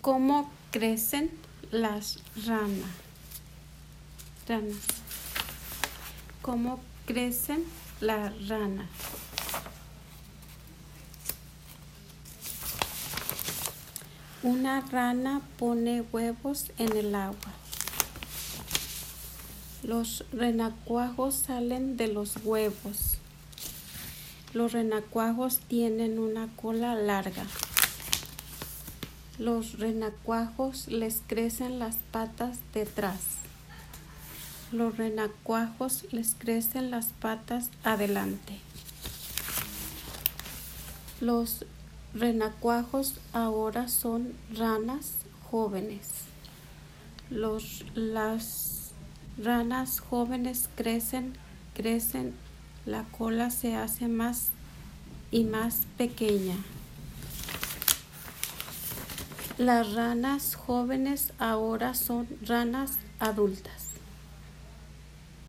¿Cómo crecen las ranas? ¿Cómo crecen las ranas? Una rana pone huevos en el agua. Los renacuajos salen de los huevos. Los renacuajos tienen una cola larga. Los renacuajos les crecen las patas detrás. Los renacuajos les crecen las patas adelante. Los renacuajos ahora son ranas jóvenes. Los, las ranas jóvenes crecen, crecen, la cola se hace más y más pequeña. Las ranas jóvenes ahora son ranas adultas.